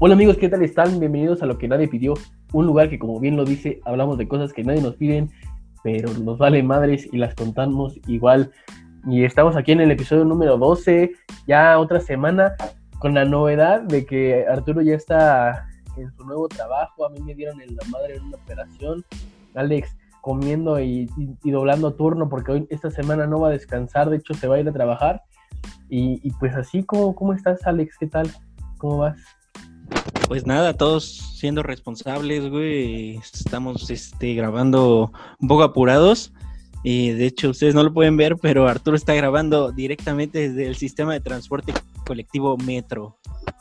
Hola amigos, ¿qué tal están? Bienvenidos a lo que nadie pidió, un lugar que como bien lo dice, hablamos de cosas que nadie nos piden, pero nos vale madres y las contamos igual. Y estamos aquí en el episodio número 12, ya otra semana, con la novedad de que Arturo ya está en su nuevo trabajo, a mí me dieron en la madre en una operación, Alex comiendo y, doblando turno porque hoy esta semana no va a descansar, de hecho se va a ir a trabajar. Y, pues así, ¿cómo, ¿cómo estás Alex? ¿Qué tal? ¿Cómo vas? Pues nada, todos siendo responsables, güey. Estamos este, grabando un poco apurados. Y de hecho, ustedes no lo pueden ver, pero Arturo está grabando directamente desde el sistema de transporte colectivo Metro.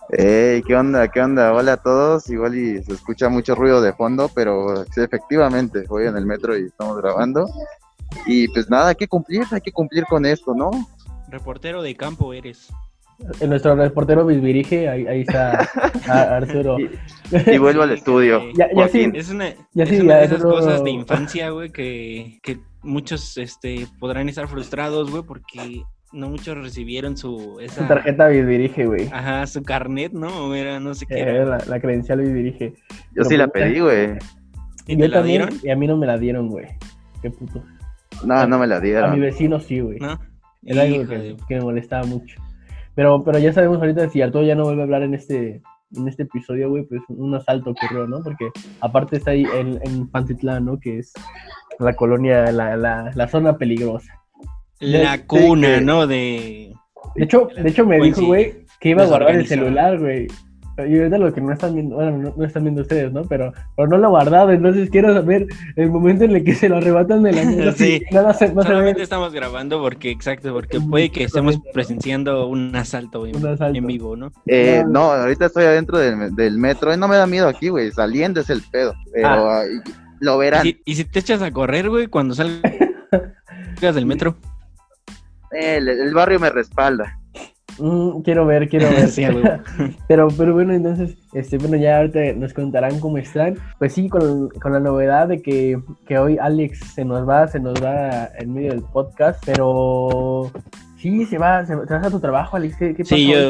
Hey, ¿qué onda? ¿Qué onda? Hola a todos. Igual y se escucha mucho ruido de fondo, pero sí, efectivamente, voy en el metro y estamos grabando. Y pues nada, hay que cumplir, hay que cumplir con esto, ¿no? Reportero de campo eres. En nuestro reportero Bisbirige, ahí, ahí está Arturo. Y, vuelvo al estudio. ya, ya sí, es una, es una de esas cosas de infancia, güey, que, que muchos este, podrán estar frustrados, güey, porque no muchos recibieron su... Esa... Su tarjeta Bisbirige, güey. Ajá, su carnet, ¿no? Era, no sé qué. Era. La, la, credencial Bisbirige. Yo sí la pedí, güey. ¿Y, te la dieron? Y a mí no me la dieron, güey. Qué puto. No, no me la dieron. A mi vecino sí, güey. ¿No? Era algo que, que me molestaba mucho. Pero, pero ya sabemos ahorita si Arturo ya no vuelve a hablar en este, en este episodio, güey, pues un asalto ocurrió, ¿no? Porque aparte está ahí en, en Pantitlán, ¿no? Que es la colonia, la, la, la zona peligrosa. La cuna, ¿no? De... De hecho, de hecho me dijo, güey, que iba a guardar el celular, güey. Y ahorita lo que no están viendo, bueno, no, están viendo ustedes, ¿no? Pero, pero no lo ha guardado, entonces quiero saber el momento en el que se lo arrebatan de la sí, nada se, no solamente estamos grabando porque, exacto, porque puede que estemos presenciando un asalto, en vivo, ¿no? Eh, no, ahorita estoy adentro del, del metro, y no me da miedo aquí, güey, saliendo es el pedo, pero ah. lo verán. ¿Y si, ¿Y si, te echas a correr, güey, cuando salgas del metro? El, el barrio me respalda. Mm, quiero ver, quiero ver. sí, pero, pero bueno, entonces, este, bueno, ya ahorita nos contarán cómo están. Pues sí, con, con la novedad de que, que, hoy Alex se nos va, se nos va en medio del podcast, pero sí, se va, se, va a tu trabajo, Alex. ¿Qué, qué pasó? Sí, yo,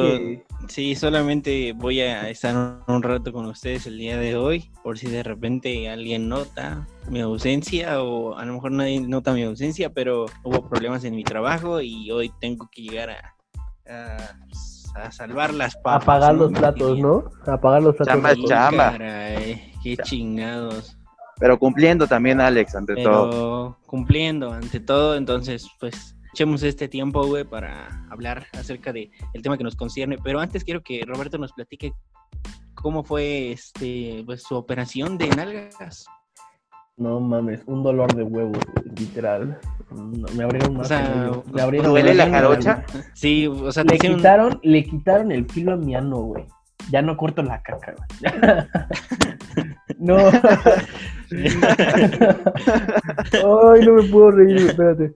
sí, solamente voy a estar un rato con ustedes el día de hoy, por si de repente alguien nota mi ausencia o a lo mejor nadie nota mi ausencia, pero hubo problemas en mi trabajo y hoy tengo que llegar a a, salvar las papas. Apagar los platos, ¿no? Apagar los platos. Chamba, chamba. qué chingados. Pero cumpliendo también, Alex, ante Pero todo. Cumpliendo, ante todo, entonces, pues, echemos este tiempo, güey, para hablar acerca de el tema que nos concierne. Pero antes quiero que Roberto nos platique cómo fue este pues su operación de nalgas. No mames, un dolor de huevos, literal. Me abrieron más. O sea, me abrieron ¿duele la jarocha? Sí, o sea, le quitaron, le quitaron el filo a mi ano, güey. Ya no corto la caca, güey. no. Ay, no me puedo reír, espérate.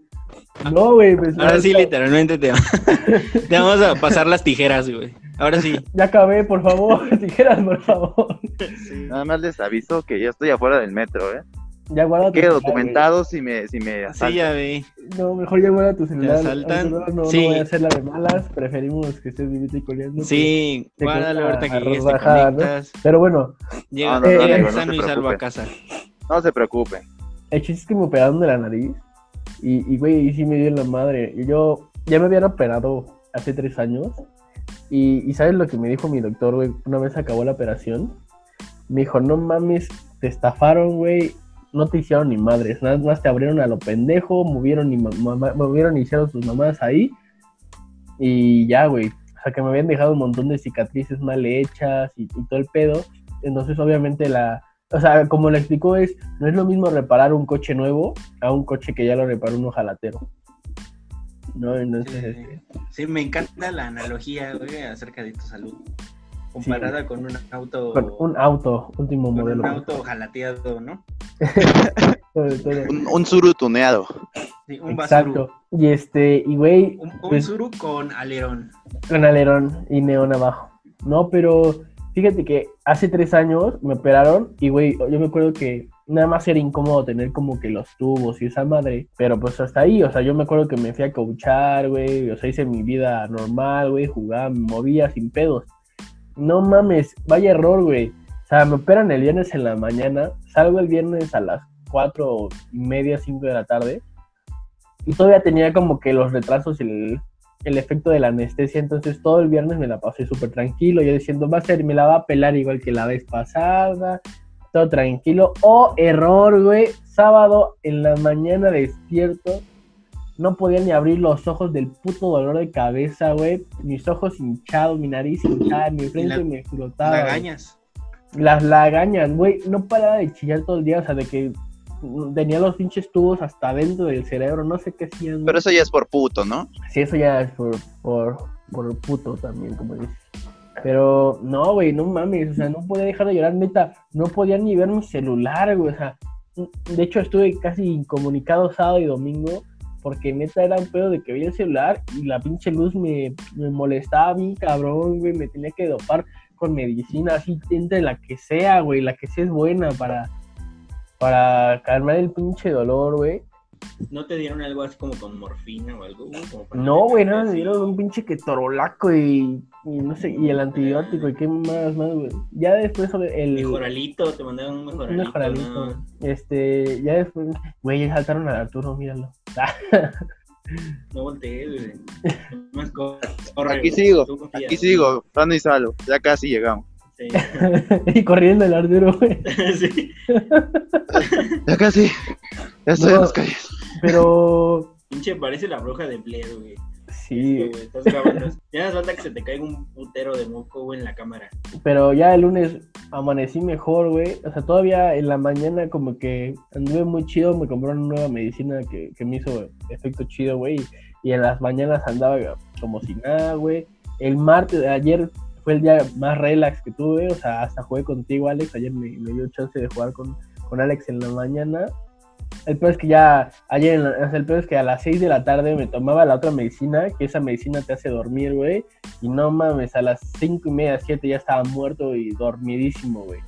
No, güey. Pues, Ahora sí, literalmente te, te vamos a pasar las tijeras, güey. Ahora sí. Ya acabé, por favor. Tijeras, por favor. Nada más les aviso que ya estoy afuera del metro, ¿eh? Ya guarda Quedo documentado si me, si me asaltan. Sí, ya vi. No, mejor ya guarda tu celular. ¿Te asaltan? No, no, sí. voy a hacer la de malas. Preferimos que estés vivito y coleando. Sí, guárdalo ahorita que llegues, te conectas. Pero bueno. Llega, no, no, no, eh, sano y salvo a casa. No se preocupen. El chiste es que me operaron de la nariz. Y, y güey, y sí me dio en la madre. Y yo ya me habían operado hace tres años. Y, y ¿sabes lo que me dijo mi doctor, güey? Una vez acabó la operación. Me dijo, no mames, te estafaron, güey no te hicieron ni madres, nada más te abrieron a lo pendejo, movieron y, movieron y hicieron sus mamás ahí. Y ya, güey. O sea, que me habían dejado un montón de cicatrices mal hechas y, todo el pedo. Entonces, obviamente, la. O sea, como le explicó, es. No es lo mismo reparar un coche nuevo a un coche que ya lo reparó un ojalatero. ¿No? Entonces. Sí, este sí me encanta la analogía, güey, acerca de tu salud comparada con un auto. Con un auto, último modelo. Un auto jalateado, ¿no? Un, un suru tuneado. Sí, un Exacto. Y este, y güey. Un, un pues suru con alerón. Con alerón y neón abajo. No, pero fíjate que hace tres años me operaron y güey, yo me acuerdo que nada más era incómodo tener como que los tubos y esa madre, pero pues hasta ahí, o sea, yo me acuerdo que me fui a coachar, güey, o sea, hice mi vida normal, güey, jugaba, me movía sin pedos. No mames, vaya error, güey. O sea, me operan el viernes en la mañana, salgo el viernes a las cuatro y media, cinco de la tarde, y todavía tenía como que los retrasos y el, el efecto de la anestesia, entonces todo el viernes me la pasé súper tranquilo, yo diciendo, va a ser, me la va a pelar igual que la vez pasada, todo tranquilo. O error, güey, sábado en la mañana despierto, no podía ni abrir los ojos del puto dolor de cabeza, güey. Mis ojos hinchados, mi nariz hinchada, mi frente la- me explotaba. Lagañas. Las lagañas, güey, no paraba de chillar todo el día, o sea, de que tenía los pinches tubos hasta dentro del cerebro, no sé qué hacían. güey. Pero eso ya es por puto, ¿no? Sí, eso ya es por, por, por puto también, como dices. Pero no, güey, no mames, o sea, no podía dejar de llorar, neta, no podía ni ver mi celular, güey, o sea, de hecho estuve casi incomunicado sábado y domingo, porque neta era un pedo de que veía el celular y la pinche luz me, me molestaba bien cabrón, güey, me tenía que dopar con medicina, así, entre la que sea, güey, la que sea es buena para, para calmar el pinche dolor, güey. ¿No te dieron algo así como con morfina o algo? Como para No, güey, no, me dieron un pinche que torolaco y, y no sé, y el antibiótico y qué más, más, güey. Ya después el... Mejoralito, te mandaron un Un mejoralito. mejoralito. ¿no? Este, ya después, güey, ya saltaron a Arturo, míralo. No voltees, güey. Más corre, Aquí sigo, Aquí sigo, sano y salvo. Ya casi llegamos. Sí. y corriendo el Arturo, güey. sí. Ya casi. Ya estoy No. en las calles. Pero, Pinche, parece la bruja de Blair, güey. Sí, Güey, Estás grabando. Ya hace falta que se te caiga un putero de moco, güey, en la cámara. pero ya el lunes amanecí mejor, güey. O sea, todavía en la mañana como que anduve muy chido, me compraron una nueva medicina que, que me hizo efecto chido, güey. Y en las mañanas andaba como si nada, güey. El martes, ayer fue el día más relax que tuve, o sea, hasta jugué contigo, Alex. Ayer me, me dio chance de jugar con, con Alex en la mañana. El peor es que ya, ayer, la- el peor es que a las 6 de la tarde me tomaba la otra medicina, que esa medicina te hace dormir, güey. Y no mames, a las 5 y media, 7 ya estaba muerto y dormidísimo, güey.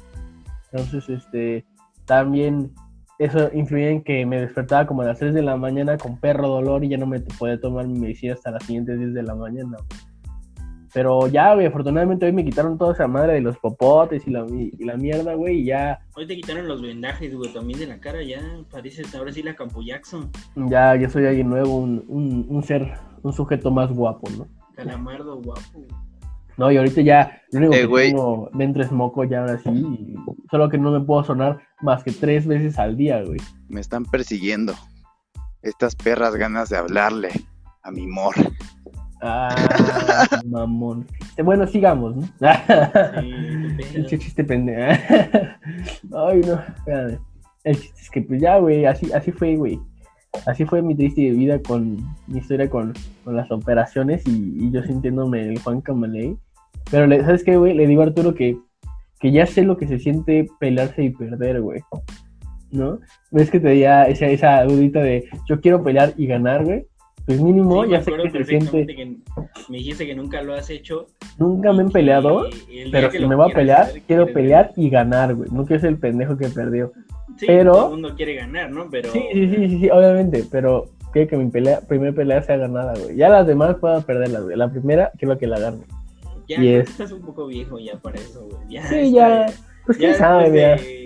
Entonces, este, también eso influía en que me despertaba como a las 3 de la mañana con perro dolor y ya no me podía tomar mi medicina hasta las siguientes 10 de la mañana. Pero ya, güey, afortunadamente hoy me quitaron toda esa madre de los popotes y la, y, la mierda, güey, y ya, Hoy te quitaron los vendajes, güey, también de la cara, ya pareces ahora sí la Campo Jackson. ya, ya soy alguien nuevo, un, un, un ser, un sujeto más guapo, ¿no? Calamardo guapo. No, y ahorita ya lo único Eh, que güey. tengo dentro es moco ya ahora sí, y solo que no me puedo sonar más que tres veces al día, güey. Me están persiguiendo. Estas perras ganas de hablarle a mi mor. Ah, mamón. Bueno, sigamos, ¿no? Sí, chiste pendejo. Ay, no, espérame. El chiste es que, pues ya, güey, así, así fue, güey. Así fue mi triste vida con mi historia con, con las operaciones y, y yo sintiéndome el Juan Camaley. Pero, le- ¿sabes qué, güey? Le digo a Arturo que, que ya sé lo que se siente pelearse y perder, güey. ¿No? ¿Ves que te esa, esa dudita de yo quiero pelear y ganar, güey? Pues mínimo, Sí, ya sé que se siente. que me dijiste que nunca lo has hecho. Nunca me he peleado. Pero si me voy a pelear, quiero pelear y ganar, güey. No quiero ser el pendejo que perdió. Sí, pero- todo el mundo quiere ganar, ¿no? Pero Sí, sí, sí, sí, sí, obviamente, pero quiero que mi pelea, primera pelea sea ganada, güey. Ya las demás puedo perderlas, güey. La primera, quiero que la gane. ya estás un poco viejo ya para eso, güey. Ya Sí, está- ya, pues ya quién sabe, güey.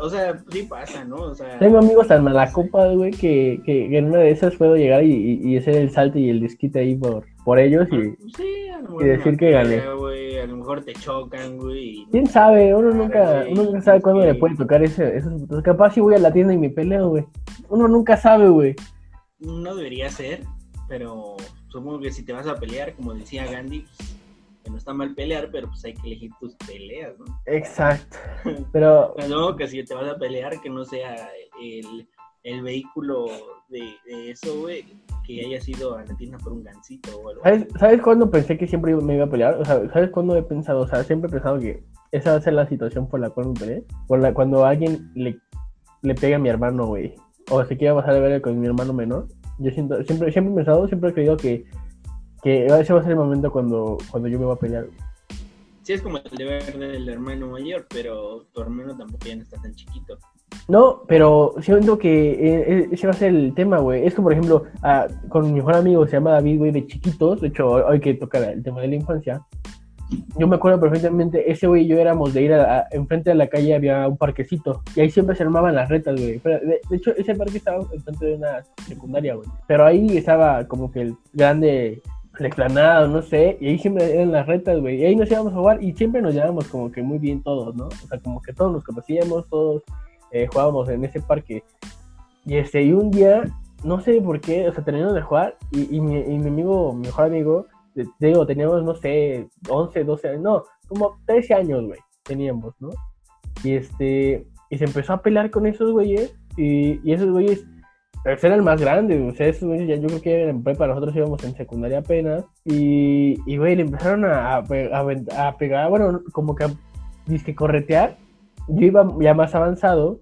O sea, sí pasa, ¿no? O sea, Tengo amigos tan malacopas, güey, que, que, en una de esas puedo llegar y, y- hacer el salto y el desquite ahí por, por ellos y... Sí, a lo mejor y decir que gané. a lo mejor te chocan, güey. ¿Quién sabe? Uno nunca, güey, uno nunca sabe cuándo que- le puede tocar ese, esos putos. Capaz si voy a la tienda y me peleo, güey. Uno nunca sabe, güey. No debería ser, pero supongo que si te vas a pelear, como decía Gandhi, pues, que no está mal pelear, pero pues hay que elegir tus peleas, ¿no? Exacto. Pero supongo que si te vas a pelear, que no sea el, el vehículo de, de eso, güey, que haya sido a la tienda por un gancito o algo. ¿Sabes, ¿Sabes cuándo pensé que siempre me iba a pelear? O sea, ¿sabes cuándo he pensado? O sea, siempre he pensado que esa va a ser la situación por la cual me peleé. Por la, cuando alguien le, le pega a mi hermano, güey. O se quiere pasar de ver con mi hermano menor. Yo siento, siempre, siempre he pensado, siempre he creído que, que ese va a ser el momento cuando, cuando yo me voy a pelear. Sí, es como el deber del hermano mayor, pero tu hermano tampoco ya no está tan chiquito. No, pero siento que eh, ese va a ser el tema, güey. Es que, por ejemplo, ah, con mi mejor amigo se llama David, güey, de chiquitos. De hecho, hoy que toca el tema de la infancia. yo me acuerdo perfectamente, ese güey y yo éramos de ir a, a- enfrente de la calle había un parquecito y ahí siempre se armaban las retas, güey. De, de hecho, ese parque estaba enfrente de una secundaria, güey. Pero ahí estaba como que el grande la explanada, no sé, y ahí siempre eran las retas, güey. Y ahí nos íbamos a jugar y siempre nos llevábamos como que muy bien todos, ¿no? O sea, como que todos nos conocíamos, todos eh, jugábamos en ese parque. Y este, y un día, no sé por qué, o sea, terminamos de jugar y, y mi, y mi amigo, mi mejor amigo, digo, teníamos, no sé, 11, 12 años, no, como 13 años, güey, teníamos, ¿no? Y este, y se empezó a pelear con esos güeyes, y, y esos güeyes, pues eran más grandes, o sea, esos güeyes ya yo creo que en prepa, nosotros íbamos en secundaria apenas, y, y güey, le empezaron a, a, a pegar, bueno, como que a corretear, yo iba ya más avanzado,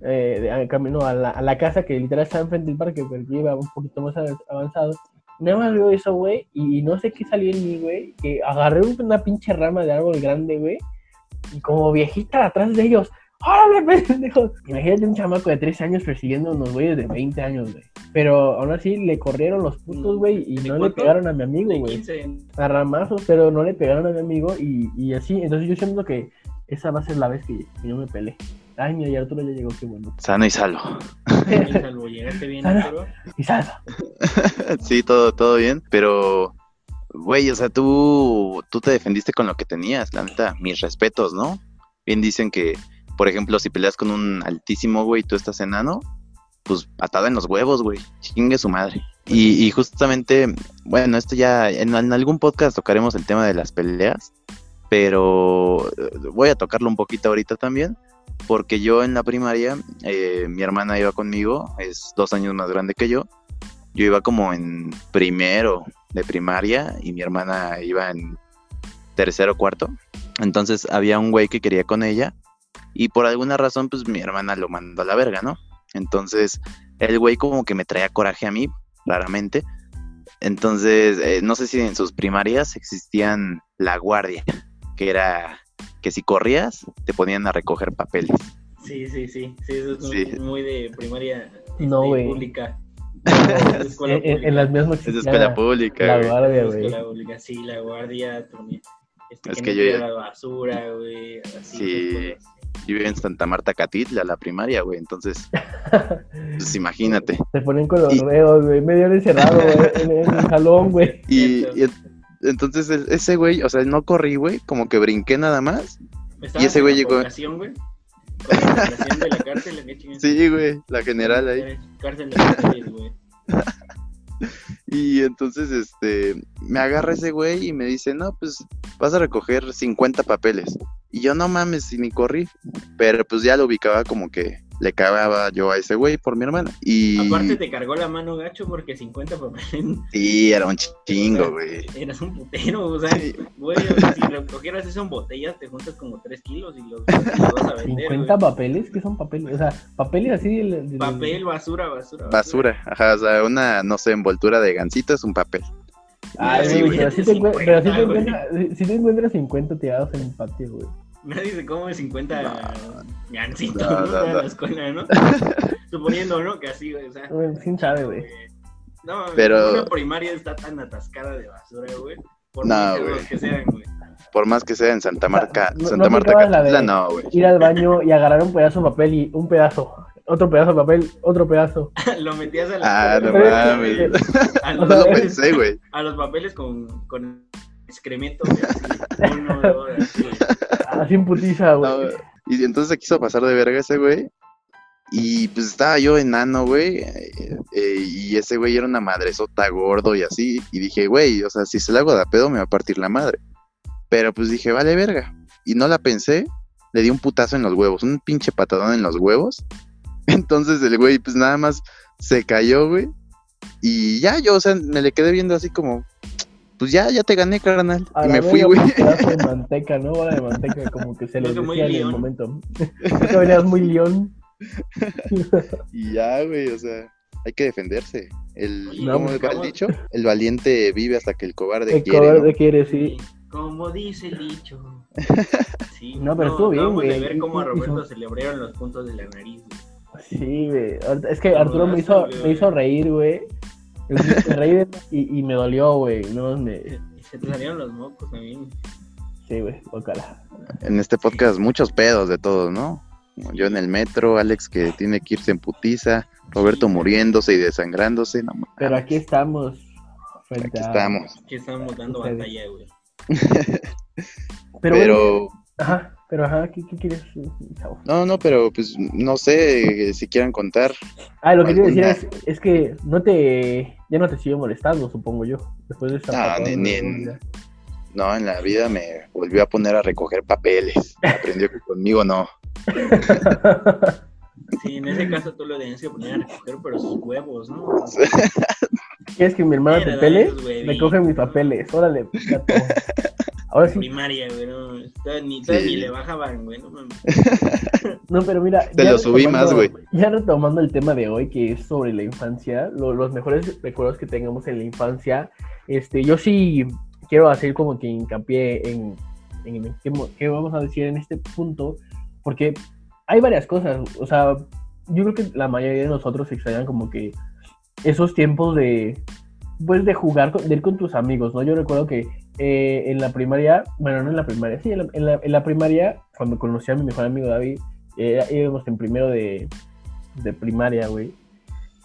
eh, camino a la, a la casa que literal estaba enfrente del parque, pero yo iba un poquito más av- avanzado. Nada más veo eso, güey, y no sé qué salió en mí, güey, que agarré una pinche rama de árbol grande, güey, y como viejita atrás de ellos, ¡órale, pendejos! Imagínate un chamaco de 13 años persiguiendo a unos güeyes de 20 años, güey. Pero aún así le corrieron los putos, güey, y ¿De no le pegaron a mi amigo, güey. 15. A ramazos, pero no le pegaron a mi amigo, y, y así. Entonces yo siento que esa va a ser la vez que, yo me peleé. Ay, mira, y Arturo ya llegó, qué bueno. Sano y salvo. Bien, salvo, llegaste bien. Arturo. Y salva. sí, todo, todo bien, pero, güey, o sea, tú, tú te defendiste con lo que tenías, la neta, mis respetos, ¿no? Bien dicen que, por ejemplo, si peleas con un altísimo, güey, tú estás enano, pues patada en los huevos, güey, chingue su madre. Y, y justamente, bueno, esto ya, en, en algún podcast tocaremos el tema de las peleas, pero eh, voy a tocarlo un poquito ahorita también, porque yo en la primaria, eh, mi hermana iba conmigo, es dos años más grande que yo, yo iba como en primero de primaria y mi hermana iba en tercero o cuarto. Entonces había un güey que quería con ella y por alguna razón pues mi hermana lo mandó a la verga, ¿no? Entonces el güey como que me traía coraje a mí, claramente. Entonces eh, no sé si en sus primarias existían la guardia, que era que si corrías te ponían a recoger papeles. Sí, sí, sí. Sí, eso es muy, Sí. muy de primaria este, No, güey. pública. En, escuela en- en pública. las mismas Es de escuela pública, La güey. guardia, Es güey. escuela pública, sí, la guardia. también, Este, Es que, que no yo la basura, güey. Así, Sí. Yo vivía en Santa Marta Catitla, la primaria, güey. Entonces, pues imagínate. Se ponen con los Y- reos, güey. Medio encerrado, güey. En, en el salón, güey. Y, y en- entonces ese güey, o sea, no corrí, güey, como que brinqué nada más. ¿Estabas ese en güey la llegó- güey? Con de la cárcel, ¿qué chingas? Sí, güey, la general ahí. Cárcel de mujeres, güey. Y entonces, este, me agarra ese güey y me dice, no, pues vas a recoger 50 papeles. Y yo no mames, y ni corrí. Pero pues ya lo ubicaba como que le cagaba yo a ese güey por mi hermana. Y Aparte te cargó la mano gacho porque 50 papeles sí, era un chingo, güey. eras un putero, o sea, Sí. güey, o sea, si recogieras eso en botellas te juntas como 3 kilos y los, los vas a vender, 50 güey. papeles, ¿qué son papeles? O sea, papeles así de, de- Papel, basura, basura. Basura, ajá, o sea, una, no sé, envoltura de gansito es un papel. Ay, Sí, güey, pero sí te, encuent- pero sí te 50, güey. encuentras, si te encuentras 50 tirados en el patio, güey. Nadie se come 50 gancitos No, ¿no? no, en la escuela, ¿no? Suponiendo, ¿no? Que así, güey, o sea. Güey, ¿Quién sabe, güey? No, Pero- una primaria está tan atascada de basura, güey. Por No, muy güey. cerdos que sean, güey. Por más que sea en Santa Marta, no- Santa no Marta Catitla, no, güey. Ir al baño y agarrar un pedazo de papel y un pedazo. Otro pedazo de papel, otro pedazo. Lo metías a la Ah, no mames. No los lo papeles, pensé, güey. a los papeles con, con excremento, güey, así. Uno, dos, así. Así en putiza, güey. No, y entonces se quiso pasar de verga ese güey. Y pues estaba yo enano, güey. eh, eh, y ese güey era una madresota gordo y así. Y dije, güey, o sea, si se la hago de pedo me va a partir la madre. Pero pues dije, vale verga. Y no la pensé. Le di un putazo en los huevos, un pinche patadón en los huevos. Entonces el güey, pues nada más se cayó, güey. Y ya yo, o sea, me le quedé viendo así como, pues ya, ya te gané, carnal. A Y me fui, güey. de manteca, ¿no? Bola de manteca, como que se les muy decía en el momento. Creo que venías muy león. Y ya, güey, o sea, hay que defenderse. El, Oye, ¿cómo pues, va el dicho? El valiente vive hasta que el cobarde El quiere, cobarde ¿no? quiere, sí. Como dice el dicho. Sí, No, pero estuvo bien, güey. de ver cómo a Hizo- Roberto se le abrieron los puntos de la nariz, güey. Sí, güey. Es que Arturo me hizo, me güey. hizo reír, güey. Y, y me dolió, güey. No, me... Se te salieron los mocos también. Sí, güey, ojalá. En este podcast muchos pedos de todos, ¿no? Yo en el metro, Alex que tiene que irse en putiza, Roberto muriéndose y desangrándose, no. Pero aquí estamos. frente Aquí a- estamos. Que estamos dando batalla, güey. Pero, Pero, bueno, ajá, pero ajá, ¿qué, qué quieres, chavo? no, no, pero pues no sé eh, si quieran contar. Ah, lo que quiero decir es, es que no te, ya no te sigue molestando, supongo yo, después de esta No, ni- ni en-. No, en la vida me volvió a poner a recoger papeles. Aprendió que conmigo no. Sí, en ese caso tú lo tenías que poner a recoger, pero sus huevos, ¿no? ¿Quieres que mi hermana te pele? Recoge mis papeles, órale, gato. Ahora sí, Primaria, güey, no, ni, Sí. ni le bajaban, güey, no mames. no, pero mira. Te ya lo subí retomando- más, güey. Ya retomando el tema de hoy, que es sobre la infancia, lo- los mejores recuerdos que tengamos en la infancia, este, yo sí quiero hacer como que hincapié en, en qué, qué vamos a decir en este punto, porque hay varias cosas, o sea, yo creo que la mayoría de nosotros extrañan como que esos tiempos de, pues, de jugar, de ir con tus amigos, ¿no? Yo recuerdo que eh, en la primaria, bueno, no en la primaria, sí, en la, en la- en la primaria, cuando conocí a mi mejor amigo David, íbamos en primero de, de primaria, güey.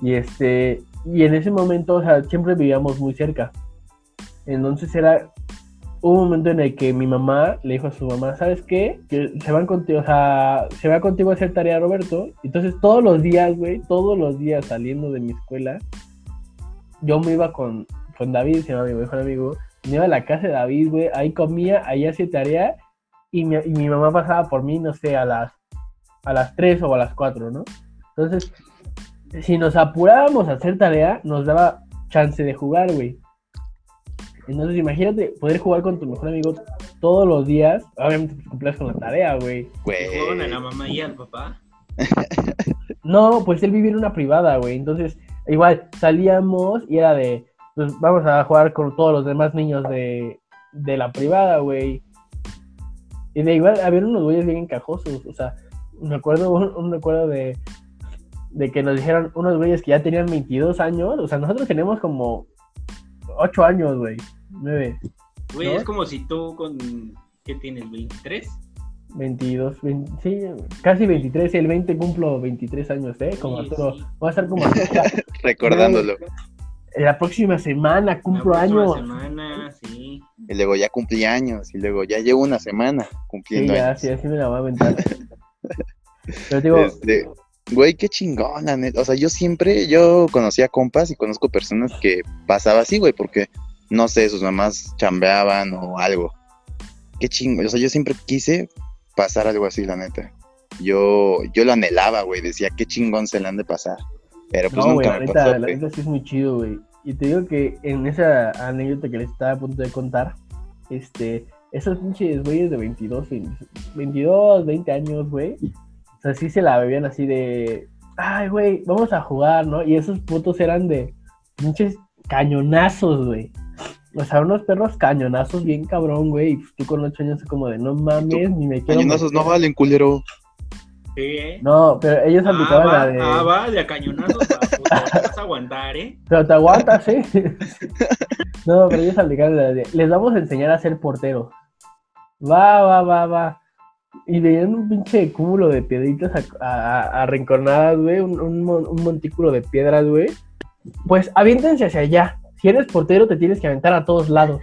Y este, y en ese momento, o sea, siempre vivíamos muy cerca. Entonces era hubo un momento en el que mi mamá le dijo a su mamá, ¿sabes qué? Que se van contigo, o sea, se va contigo a hacer tarea Roberto. Entonces todos los días, güey, todos los días saliendo de mi escuela, yo me iba con, con David, se llama mi mejor amigo, me iba a la casa de David, güey, ahí comía, ahí hacía tarea y mi, y mi mamá pasaba por mí, no sé, a las, a las 3 o a las 4, ¿no? Entonces, si nos apurábamos a hacer tarea, nos daba chance de jugar, güey. Entonces, imagínate poder jugar con tu mejor amigo todos los días. Obviamente, pues cumplías con la tarea, güey. Güey. Jugaban a la mamá y al papá. No, pues él vivía en una privada, güey. Entonces, igual salíamos y era de, pues vamos a jugar con todos los demás niños de, de la privada, güey. Y de igual, había unos güeyes bien encajosos. O sea, me acuerdo, un, un recuerdo de, de que nos dijeron unos güeyes que ya tenían 22 años. O sea, nosotros tenemos como 8 años, güey. 9, Güey, ¿No? es como si tú con. ¿Qué tienes? ¿23? 22, 20, sí, casi 23. El 20 cumplo 23 años, ¿eh? Como Sí, Arturo. sí. Voy a estar como Arturo. Recordándolo. La próxima semana cumplo La próxima años. semana, sí. Y luego ya cumplí años. Y luego ya llevo una semana Sí, cumpliendo ya, años. sí, así me la voy a aventar. Pero digo, Este, güey, qué chingón, la neta. O sea, yo siempre, yo conocía compas y conozco personas que pasaba así, güey, porque, no sé, sus mamás chambeaban o algo. Qué chingón. O sea, yo siempre quise pasar algo así, la neta. Yo, yo lo anhelaba, güey. Decía, qué chingón se le han de pasar. Pero pues no, nunca la me neta, pasó, la neta sí es muy chido, güey. Y te digo que en esa anécdota que les estaba a punto de contar, este, esos pinches güeyes de 22, 20 22, 20 años, güey, o sea, sí se la bebían así de, ay, güey, vamos a jugar, ¿no? Y esos putos eran de pinches cañonazos, güey. O sea, unos perros cañonazos bien cabrón, güey. Y pues, tú con 8 años como de, no mames, ni me quiero Cañonazos no meter". valen, culero. Sí, ¿eh? No, pero ellos Ah, aplicaban va, la de... ah, va, de a cañonazos, va, te vas a aguantar, ¿eh? Pero te aguantas, ¿eh? no, pero ellos aplicaron la de, les vamos a enseñar a ser porteros. Va, va, va, va. Y veían un pinche cúmulo de piedritas a- a- arrinconadas, güey, un, un mon- un montículo de piedras, güey. Pues aviéntense hacia allá. Si eres portero, te tienes que aventar a todos lados.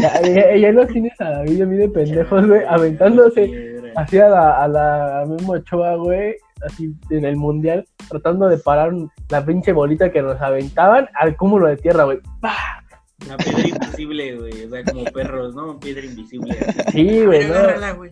Ya, ya, ya los tienes a David y a mí de pendejos, güey, aventándose así a la, a la a Memo Ochoa, güey, así en el mundial, tratando de parar la pinche bolita que nos aventaban al cúmulo de tierra, güey. ¡Pah! La piedra invisible, güey. O sea, como perros, ¿no? Piedra invisible. Sí, güey, no. agárrala, güey.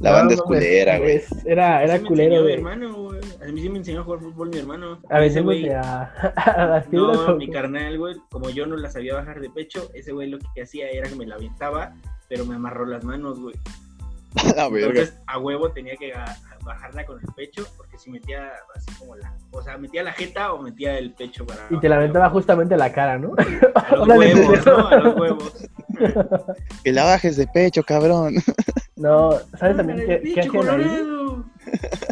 La No, banda es mames, culera, güey. es- Era, era me culero, güey. hermano, güey. A mí sí me enseñó a jugar fútbol mi hermano. A Ese veces güey. a, a las. No, con- mi carnal, güey, como yo no la sabía bajar de pecho, ese güey lo que hacía era que me la aventaba, pero me amarró las manos, güey. La. Entonces, a huevo tenía que bajarla con el pecho, porque si metía así como la. O sea, metía la jeta o metía el pecho para. y te la aventaba justamente a la cara, ¿no? A los huevos. ¿no? A los huevos. Que la bajes de pecho, cabrón. No, ¿sabes también qué, qué hacían ahí?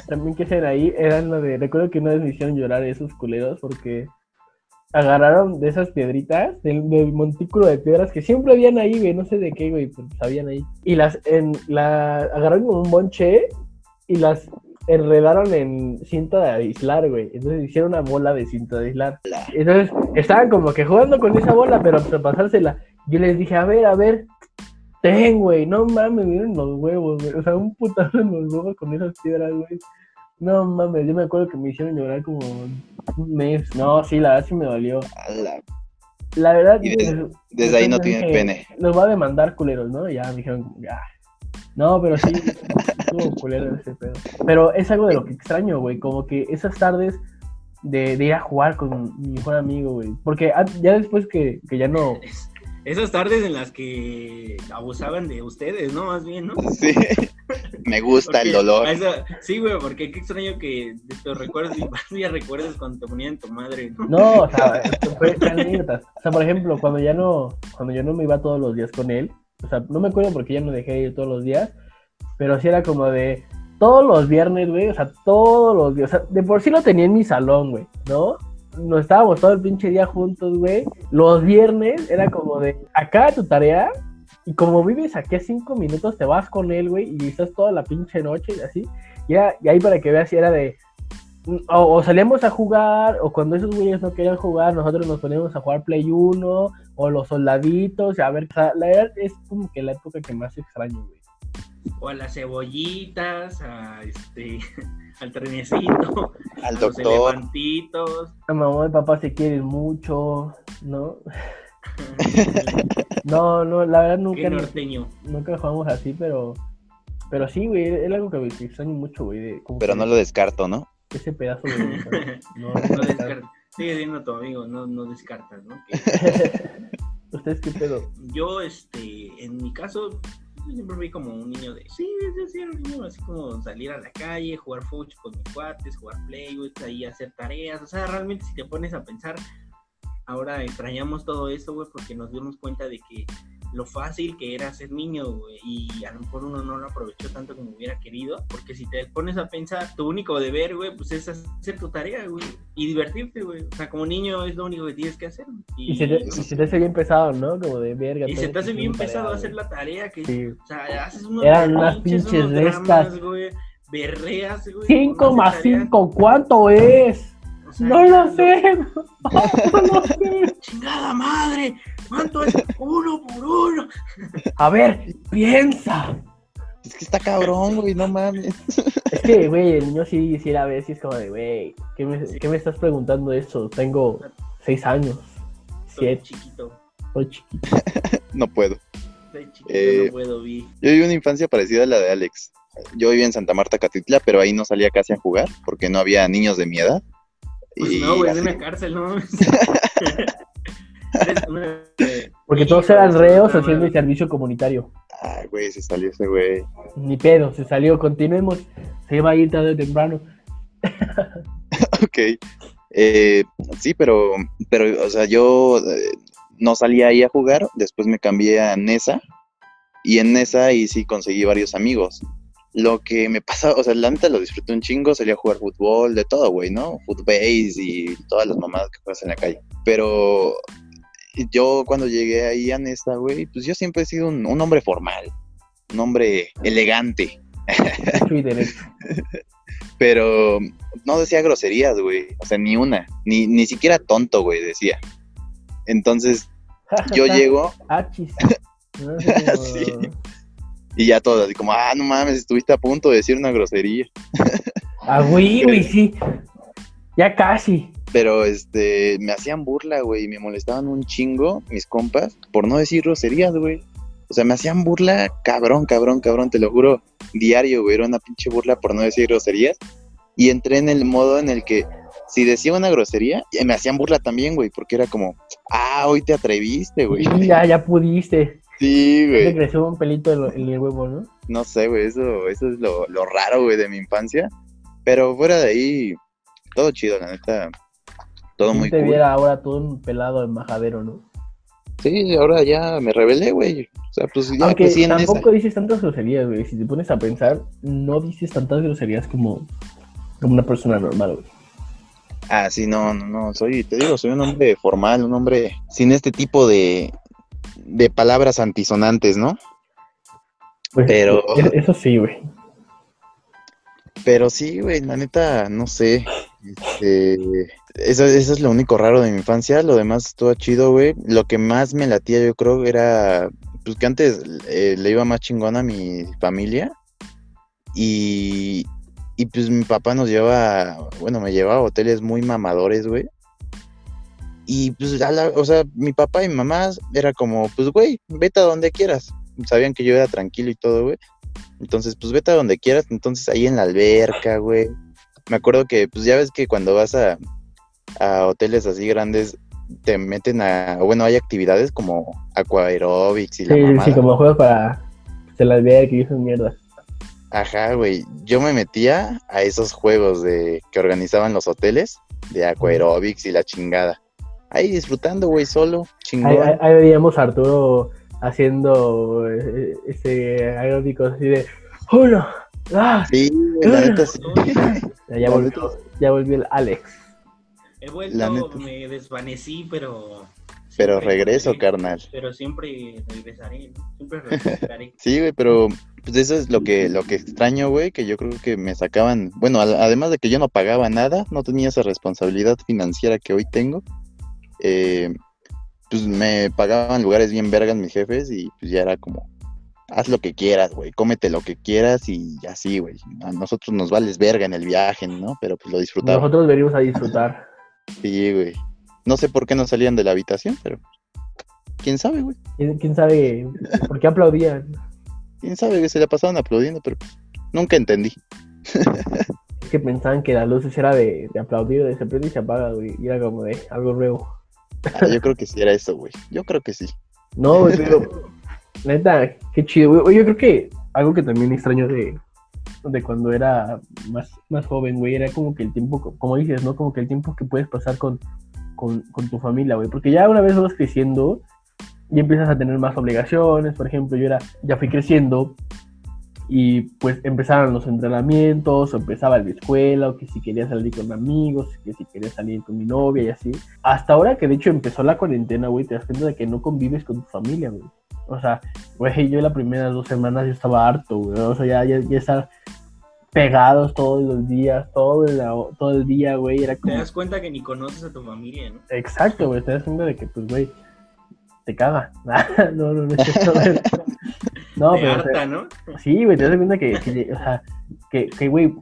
También que hacían ahí eran lo de. Recuerdo que una vez me hicieron llorar esos culeros porque agarraron de esas piedritas, del, del montículo de piedras que siempre habían ahí, güey, no sé de qué, güey, pero sabían ahí. Y las, en, la, agarraron como un bonche y las enredaron en cinta de aislar, güey. Entonces hicieron una bola de cinta de aislar. Entonces estaban como que jugando con esa bola, pero para pasársela. Yo les dije, a ver, a ver, ten, güey, no mames, miren los huevos, güey. O sea, un putazo en los huevos con esas piedras, güey. No mames, yo me acuerdo que me hicieron llorar como un mes. No, sí, la verdad sí me dolió. La verdad. Y desde- desde ahí no tiene pene. Los va a demandar culeros, ¿no? Y ya me dijeron, ya. No, pero sí, estuvo culero ese pedo. Pero es algo de lo que extraño, güey. Como que esas tardes de, de ir a jugar con mi mejor amigo, güey. Porque ah, ya después que, que ya no. Es- Esas tardes en las que abusaban de ustedes, ¿no? Más bien, ¿no? Sí. Me gusta el dolor. eso- sí, güey, porque qué extraño que de tus recuerdos y ya recuerdes cuando te ponían tu madre, ¿no? No, o sea, fue anécdotas. O sea, por ejemplo, cuando ya no, cuando yo no me iba todos los días con él, o sea, no me acuerdo porque ya no dejé de ir todos los días, pero sí era como de todos los viernes, güey, o sea, todos los días, o sea, de por sí lo tenía en mi salón, güey, ¿no? Nos estábamos todo el pinche día juntos, güey. Los viernes era como de acá tu tarea y como vives aquí a cinco minutos te vas con él, güey, y estás toda la pinche noche y así. Y, era- y ahí para que veas si era de o, o salíamos a jugar, o cuando esos güeyes no querían jugar, nosotros nos poníamos a jugar Play 1, o los soldaditos, a ver, la verdad es como que la época que más extraño, güey. O a las cebollitas, a este, al trenecito, Al a los doctor. elefantitos. A mamá y papá se quieren mucho, ¿no? No, no, la verdad Qué nunca, norteño. nunca jugamos así, pero, pero sí, güey, es algo que me extraño mucho, güey, de Pero que no lo descarto, ¿no? ese pedazo de... No, No no, descartas. Sigue siendo tu amigo, no, no descartas, ¿no? ¿Ustedes qué pedo? yo, este, en mi caso, yo siempre fui como un niño de, sí, sí, sí, un niño así como salir a la calle, jugar fuch con mis cuates, jugar play, güey, ahí hacer tareas, o sea, realmente si te pones a pensar, ahora extrañamos todo eso, güey, porque nos dimos cuenta de que lo fácil que era ser niño, güey, y a lo mejor uno no lo aprovechó tanto como hubiera querido, porque si te pones a pensar, tu único deber, güey, pues es hacer tu tarea, güey, y divertirte, güey, o sea, como niño es lo único que tienes que hacer. Y se te, y se te hace bien pesado, ¿no? Como de verga. y se te hace bien pesado tarea, hacer la tarea que Sí. o sea, haces unos Eran unas pinches de estas. güey, berreas, güey. 5 no haces más tarea, 5, ¿cuánto es? o sea, No lo sé. No lo sé. Chingada madre, ¿cuánto es? Uno por uno. A ver, piensa. Es que está cabrón, güey, no mames. Es que, güey, el niño sí, sí era a veces como de, güey, ¿qué me, qué me estás preguntando eso? Tengo 6 años, Soy 7, chiquito, soy chiquito. No puedo. soy chiquito, Eh, no puedo vi. Yo viví una infancia parecida a la de Alex. Yo vivía en Santa Marta, Catitla, pero ahí no salía casi a jugar porque no había niños de mi edad. Pues Y no, güey, es así- una cárcel, ¿no? Eh, Porque todos eran reos haciendo el servicio comunitario. Ay, güey, se salió ese güey. Ni pedo, se salió, continuemos. Se iba a ir tarde o temprano. Ok. Eh, sí, pero, pero, o sea, yo eh, no salía ahí a jugar, después me cambié a Nesa, y en Nesa ahí sí conseguí varios amigos. Lo que me pasa, o sea, la neta lo disfruté un chingo, salía a jugar fútbol, de todo, güey, ¿no? Footbase y todas las mamadas que juegas en la calle. Pero yo cuando llegué ahí a Nesa, güey, pues yo siempre he sido un, un hombre formal, un hombre elegante. Pero no decía groserías, güey. O sea, ni una. Ni, ni siquiera tonto, güey, decía. Entonces, yo llego sé cómo- Sí. y ya todo así como, ah, no mames, estuviste a punto de decir una grosería. Ah, güey, güey, sí. Ya casi. Pero, este, me hacían burla, güey, y me molestaban un chingo mis compas por no decir groserías, güey. O sea, me hacían burla, cabrón, cabrón, cabrón, te lo juro, diario, güey, era una pinche burla por no decir groserías. Y entré en el modo en el que si decía una grosería, me hacían burla también, güey, porque era como, ah, hoy te atreviste, güey. Ya, ya pudiste. Sí, Te güey. creció un pelito en el huevo, ¿no? No sé, güey, eso, eso es lo, lo raro, güey, de mi infancia. Pero fuera de ahí, todo chido, la neta. Todo muy te cool. viera ahora todo un pelado en majadero, ¿no? Sí, ahora ya me rebelé, güey. O sea, pues ya Aunque crecí en esa. tampoco dices tantas groserías, güey. Si te pones a pensar, no dices tantas groserías como, como una persona normal, güey. Ah, sí, no, no, no, soy, te digo, soy un hombre formal, un hombre sin este tipo de, de palabras antisonantes, ¿no? Pues, Pero- e- Eso sí, güey. Pero sí, güey, la neta, no sé. Este, eso, eso es lo único raro de mi infancia. Lo demás estuvo chido, güey. Lo que más me latía, yo creo, era pues que antes eh, le iba más chingón a mi familia. Y, y pues mi papá nos lleva, bueno, me llevaba a hoteles muy mamadores, güey. Y pues, a o sea, mi papá y mi mamá era como, pues, güey, vete a donde quieras. Sabían que yo era tranquilo y todo, güey. Entonces, pues vete a donde quieras. Entonces, ahí en la alberca, güey. Me acuerdo que, pues ya ves que cuando vas a, a hoteles así grandes, te meten a, bueno, hay actividades como aquaerobics y la Sí, mamada. sí, como juegos para se las vea que esas mierdas. Ajá, güey. Yo me metía a esos juegos de que organizaban los hoteles de aquaerobics y la chingada. Ahí disfrutando, güey, solo, Ahí, chingón. ahí- ahí veíamos a Arturo haciendo eh, ese aeróbico así de uno, ah, Sí, la neta sí. ya, volvió, ya volvió el Alex. He La vuelto, neta. me desvanecí, pero. Pero siempre regreso, carnal. Pero siempre regresaré, ¿no? Siempre regresaré. Sí, güey, pero pues eso es lo que, lo que extraño, güey, que yo creo que me sacaban, bueno, además de que yo no pagaba nada, no tenía esa responsabilidad financiera que hoy tengo, eh, pues me pagaban lugares bien vergas mis jefes y pues ya era como, haz lo que quieras, güey, cómete lo que quieras y así, güey. A nosotros nos vales verga en el viaje, ¿no? Pero pues lo disfrutaba. Nosotros venimos a disfrutar. Sí, güey. No sé por qué no salían de la habitación, pero quién sabe, güey. ¿Quién, quién sabe por qué aplaudían? Quién sabe que se la pasaban aplaudiendo, pero pues, nunca entendí. Es que pensaban que la luz era de, de aplaudir, de se prende y se apaga, güey. Y era como de algo nuevo. Ah, yo creo que sí era eso, güey. Yo creo que sí. No, güey, pero neta, qué chido, güey. Yo creo que algo que también extraño de, de cuando era más, más joven, güey, era como que el tiempo, co- como dices, ¿no? Como que el tiempo que puedes pasar con, con, con tu familia, güey. Porque ya una vez vas creciendo y empiezas a tener más obligaciones. Por ejemplo, yo era, ya fui creciendo y pues empezaron los entrenamientos, o empezaba la escuela, o que si quería salir con amigos, que si quería salir con mi novia y así. Hasta ahora que de hecho empezó la cuarentena, güey, te das cuenta de que no convives con tu familia, güey. O sea, güey, yo las primeras dos semanas yo estaba harto, güey. O sea, ya, ya, ya estar pegados todos los días, todo el, todo el día, güey. Era Te das cuenta que ni conoces a tu familia, ¿no? Exacto, güey. Te das cuenta de que, pues, güey, te caga. no, no, no es güey. No, Te pero... o sea, harta, ¿no? Sí, güey, te das cuenta que, que, o sea, que, que, güey,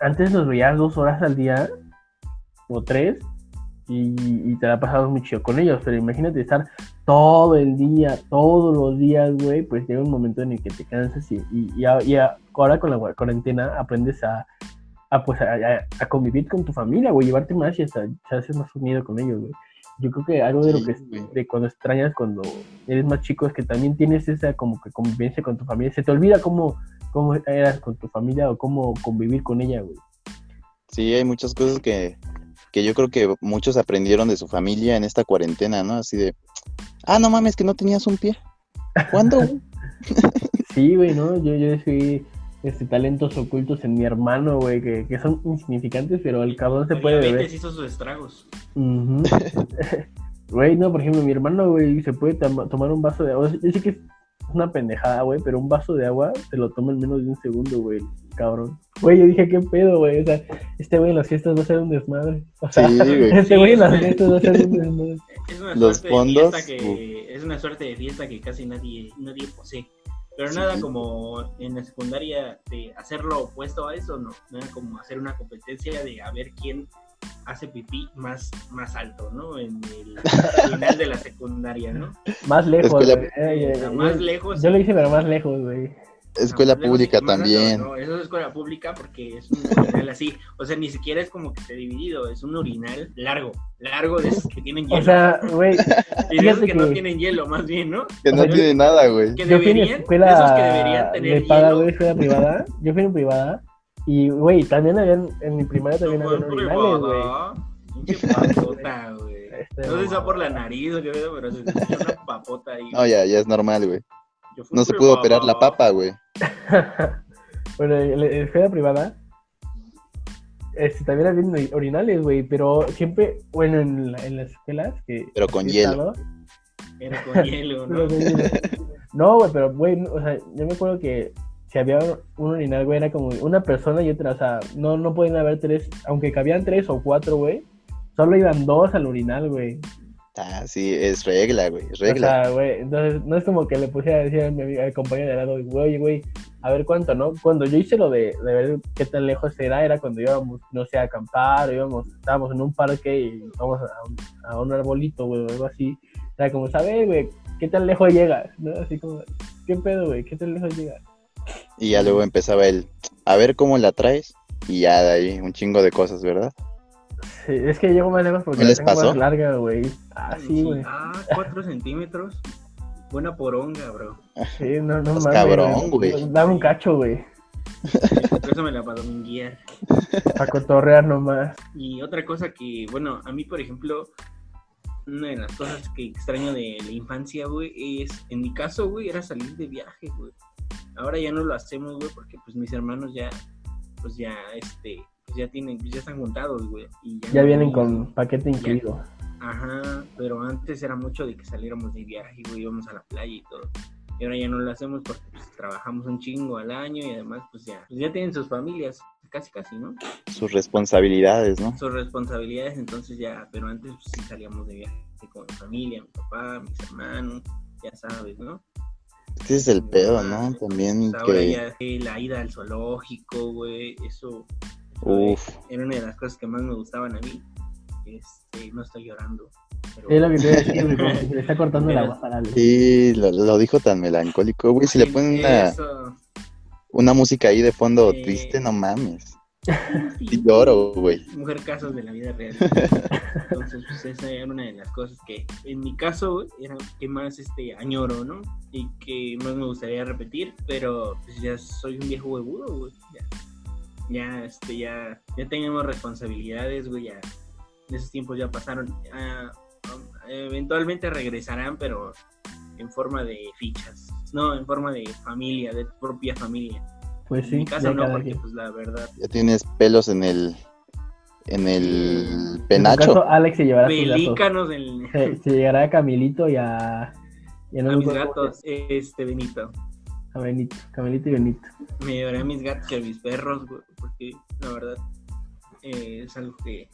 antes nos veías dos horas al día o tres y, y te la pasabas muy chido con ellos, pero imagínate estar todo el día, todos los días, güey, pues llega un momento en el que te cansas y, y, y a- a- ahora con la cuarentena aprendes a, a, pues, a, convivir con tu familia, güey, llevarte más y hasta te haces más unido con ellos, güey. Yo creo que algo de lo Sí, que güey. de cuando extrañas cuando eres más chico es que también tienes esa como que convivencia con tu familia. Se te olvida cómo, cómo eras con tu familia o cómo convivir con ella, güey. Sí, hay muchas cosas que, que yo creo que muchos aprendieron de su familia en esta cuarentena, ¿no? Así de, ah, no mames, que no tenías un pie. ¿Cuándo? Sí, güey, ¿no? Yo, yo descubrí este, talentos ocultos en mi hermano, güey, que, que son insignificantes, pero el cabrón se puede beber. hizo sus estragos. Güey, no, por ejemplo, mi hermano, güey, se puede toma- tomar un vaso de agua. Yo sé que es una pendejada, güey, pero un vaso de agua se lo toma en menos de un segundo, güey, cabrón. Güey, yo dije, ¿qué pedo, güey? O sea, este güey en las fiestas va a ser un desmadre. O sea, Sí, güey. este güey en las fiestas va a ser un desmadre. Es una Los suerte fondos, de fiesta que es una suerte de fiesta que casi nadie nadie posee. Pero Sí. nada como en la secundaria de hacer lo opuesto a eso, no. Nada como hacer una competencia de a ver quién hace pipí más, más alto, ¿no? En el final de la secundaria, ¿no? Más lejos, Escuela- más lejos. Yo lo hice, pero más lejos, güey. Escuela No, pública también. No, eso es escuela pública porque es un urinal así. O sea, ni siquiera es como que esté dividido, es un urinal largo, largo de esos que tienen hielo. O sea, güey, y de esos que, no tienen hielo, más bien, ¿no? Que no o sea, tiene nada, güey. Que yo fui en deberían, escuela esos que deberían tener de paga, hielo. güey, escuela privada. Yo fui en privada. Y, güey, también habían, en mi primaria también habían urinales, güey. Pinche papota, güey. Este, No sé si mamá. por la nariz o qué pedo, pero se escucha una papota ahí. No, ya, ya es normal, güey. No se pudo operar la papa, güey. bueno, en la escuela privada, este, también había ori- orinales, güey, pero siempre, bueno, en, la- en las escuelas que... Pero con hielo. Era con hielo, pero ¿no? No, güey, pero, güey, o sea, yo me acuerdo que si había un orinal, güey, era como una persona y otra, o sea, no, no podían haber tres, aunque cabían tres o cuatro, güey, solo iban dos al urinal, güey. Ah, sí, es regla, güey, es O regla. sea, güey, entonces no es como que le pusiera a decir a mi amiga, al compañero de lado, güey, güey, a ver cuánto, ¿no? Cuando yo hice lo de, de ver qué tan lejos era, era cuando íbamos, no sé, a acampar, o íbamos, estábamos en un parque y vamos a un, a un arbolito, güey, o algo así. Era como, ¿sabes, güey? ¿Qué tan lejos llegas? ¿No? Así como, ¿qué pedo, güey? ¿Qué tan lejos llegas? Y ya luego empezaba el, a ver cómo la traes. Y ya de ahí un chingo de cosas, ¿verdad? Sí, es que llego más lejos porque ¿Qué la les tengo pasó? más larga, güey. Ah, sí, güey. Ah, cuatro centímetros. Buena poronga, bro. Sí, no, no mames. cabrón, güey. Dame un cacho, güey. Por eso me la para guiar. Para cotorrear nomás. Y otra cosa que, bueno, a mí, por ejemplo, una de las cosas que extraño de la infancia, güey, es, en mi caso, güey, era salir de viaje, güey. Ahora ya no lo hacemos, güey, porque pues mis hermanos ya, pues ya, este, pues ya tienen, pues ya están juntados, güey. Y Ya no vienen con paquete incluido. Ajá, pero antes era mucho de que saliéramos de viaje, güey, íbamos a la playa y todo. Y ahora ya no lo hacemos porque pues, trabajamos un chingo al año y además pues ya, pues ya tienen sus familias, casi casi, ¿no? Sus responsabilidades, ¿no? Sus responsabilidades, entonces ya, pero antes pues, sí salíamos de viaje con mi familia, mi papá, mis hermanos, ya sabes, ¿no? Ese es el pedo, ¿no? También Pues, ahora que, ya eh, la ida al zoológico, güey, eso, Uf. era una de las cosas que más me gustaban a mí. Este, no estoy llorando. Pero... Es lo que te voy a decir, güey, como que se le está cortando la voz para. Sí, lo, lo dijo tan melancólico, güey. Si le ponen una, Eso. una música ahí de fondo triste, no mames. Sí lloro, güey. Mujer casos de la vida real. Entonces, pues esa era una de las cosas que en mi caso era que más este añoro, ¿no? Y que más me gustaría repetir, pero pues ya soy un viejo huevudo, güey. Ya, ya, este, ya, ya tenemos responsabilidades, güey, ya. Esos tiempos ya pasaron. Ah, um, eventualmente regresarán, pero en forma de fichas. No, en forma de familia, de propia familia. Pues en sí, mi ya no, porque pues la verdad. Ya tienes pelos en el en el En penacho. caso, Alex se llevará sus gatos. Pelícanos en, Se, se llegará a Camilito y a... y no a mis gatos, este Benito. A Benito. Camilito y Benito. Me llevaré a mis gatos y a mis perros, güey, porque la verdad eh, es algo que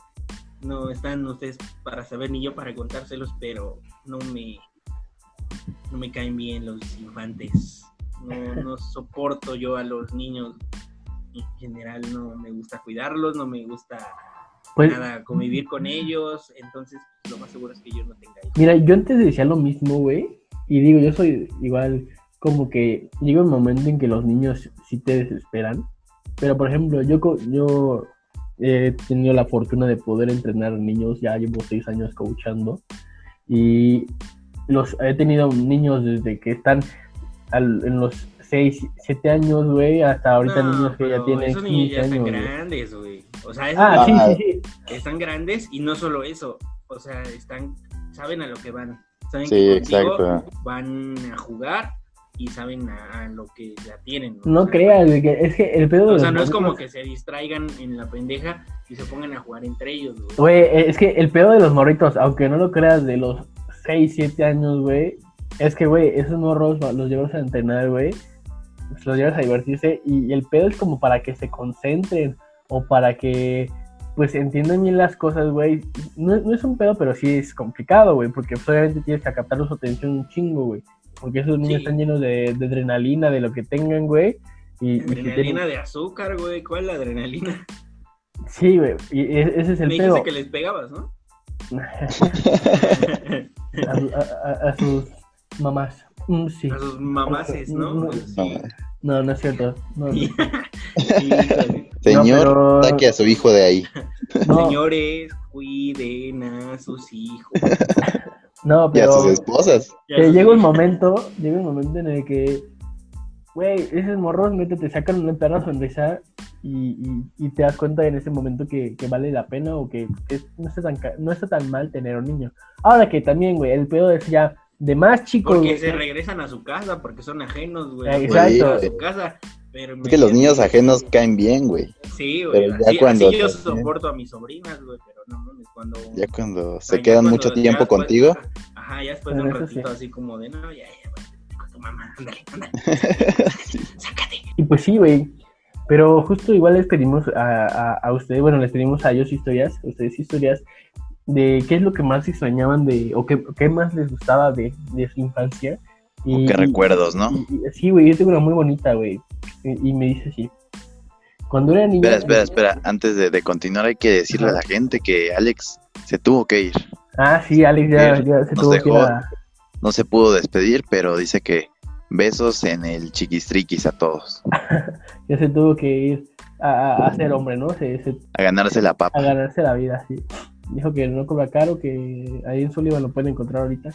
no están ustedes para saber ni yo para contárselos, pero no me no me caen bien los infantes. No, no soporto yo a los niños. En general no me gusta cuidarlos, no me gusta Pues, nada convivir con ellos, entonces lo más seguro es que yo no tenga hijos. mira, yo antes decía lo mismo, güey. Y digo, yo soy igual, como que llega un momento en que los niños sí te desesperan. Pero, por ejemplo, yo, yo he tenido la fortuna de poder entrenar niños, ya llevo seis años coachando. Y los he tenido niños desde que están al- en los seis, siete años, güey, hasta ahorita No, niños que ya tienen esos niños 15 ya están años. grandes, güey. O sea, esos Ah, sí, sí, sí. están grandes y no solo eso, o sea, están, saben a lo que van, saben Sí, que contigo exacto. van a jugar y saben a, a lo que la tienen. No O sea, creas, güey, que es que el pedo de O sea, no es como que se distraigan en la pendeja y se pongan a jugar entre ellos, güey. Güey, es que el pedo de los morritos, aunque no lo creas, de los 6, 7 años, güey, es que, güey, esos morros los llevas a entrenar, güey, los llevas a divertirse y el pedo es como para que se concentren o para que, pues, entiendan bien las cosas, güey. No, no es un pedo, pero sí es complicado, güey, porque pues, obviamente tienes que captar su atención un chingo, güey. Porque esos niños Sí. están llenos de, de adrenalina, de lo que tengan, güey. Y, y si Adrenalina tienen- de azúcar, güey. ¿Cuál es la adrenalina? Sí, güey, y e- ese es el Me pedo. dijiste que les pegabas, ¿no? a, su- a- a- a sus mamás. Mm, sí. A sus mamaces, ¿no? No, No, sí. No, no es cierto. No, Sí, híjole. Señor, pero- saque a su hijo de ahí. no, Señores, cuiden a sus hijos. no, Y a pero sus esposas. Llega un momento, llega un momento en el que, güey, esos morros neta te sacan una perra sonrisa y, y, y te das cuenta en ese momento que, que vale la pena o que, que no, está tan, ca- no está tan mal tener un niño. Ahora que también, güey, el pedo es ya de más chicos. Porque güey, se regresan a su casa, porque son ajenos, güey. Exacto. A su casa. Pero Es que los niños ajenos caen bien, güey. Sí, güey. pero ya cuando así yo soporto a mis sobrinas, güey, pero no mames, cuando. Ya cuando o se ya quedan cuando- mucho tiempo después- contigo. Ajá, ya después de un ratito sí. así como de, no, ya, ya, güey, con tu mamá, ándale, ándale, sácate. Y pues sí, güey. Pero justo igual les pedimos a, a, a ustedes, bueno, les pedimos a ellos historias, a ustedes historias, de qué es lo que más extrañaban de, o qué, qué más les gustaba de, de su infancia. Y, Qué recuerdos, ¿no? y- y- sí, güey, yo tengo una muy bonita, güey. Y, me dice así. Cuando era niña... Espera, espera, espera. Antes de, de continuar hay que decirle a la gente que Alex se tuvo que ir. Ah, sí, Alex ya, se tuvo que ir a... No se pudo despedir, pero dice que besos en el chiquistriquis a todos. Ya se tuvo que ir a, a- a ser hombre, ¿no? Se, se- A ganarse la a papa. ganarse la vida, sí. Dijo que no cobra caro, que ahí en Sullivan lo pueden encontrar ahorita.